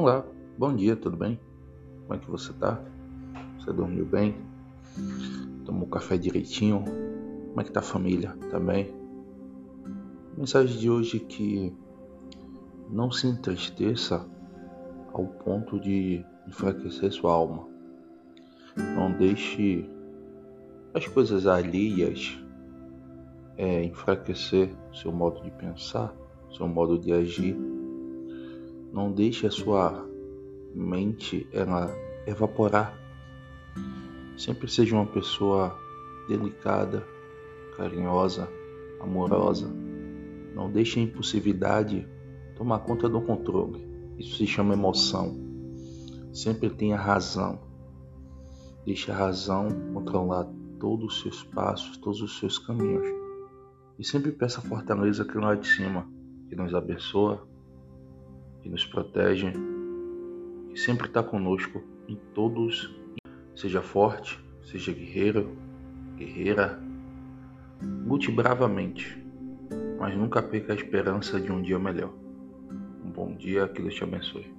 Olá, bom dia, tudo bem? Como é que você tá? Você dormiu bem? Tomou café direitinho? Como é que tá a família? Tá bem? A mensagem de hoje é que não se entristeça ao ponto de enfraquecer sua alma. Não deixe as coisas alheias é, enfraquecer seu modo de pensar, seu modo de agir não deixe a sua mente ela evaporar. Sempre seja uma pessoa delicada, carinhosa, amorosa. Não deixe a impulsividade tomar conta do controle. Isso se chama emoção. Sempre tenha razão. Deixe a razão controlar todos os seus passos, todos os seus caminhos. E sempre peça fortaleza que lá de cima, que nos abençoa, que nos protege, que sempre está conosco em todos. Seja forte, seja guerreiro, guerreira. Lute bravamente, mas nunca perca a esperança de um dia melhor. Um bom dia, que Deus te abençoe.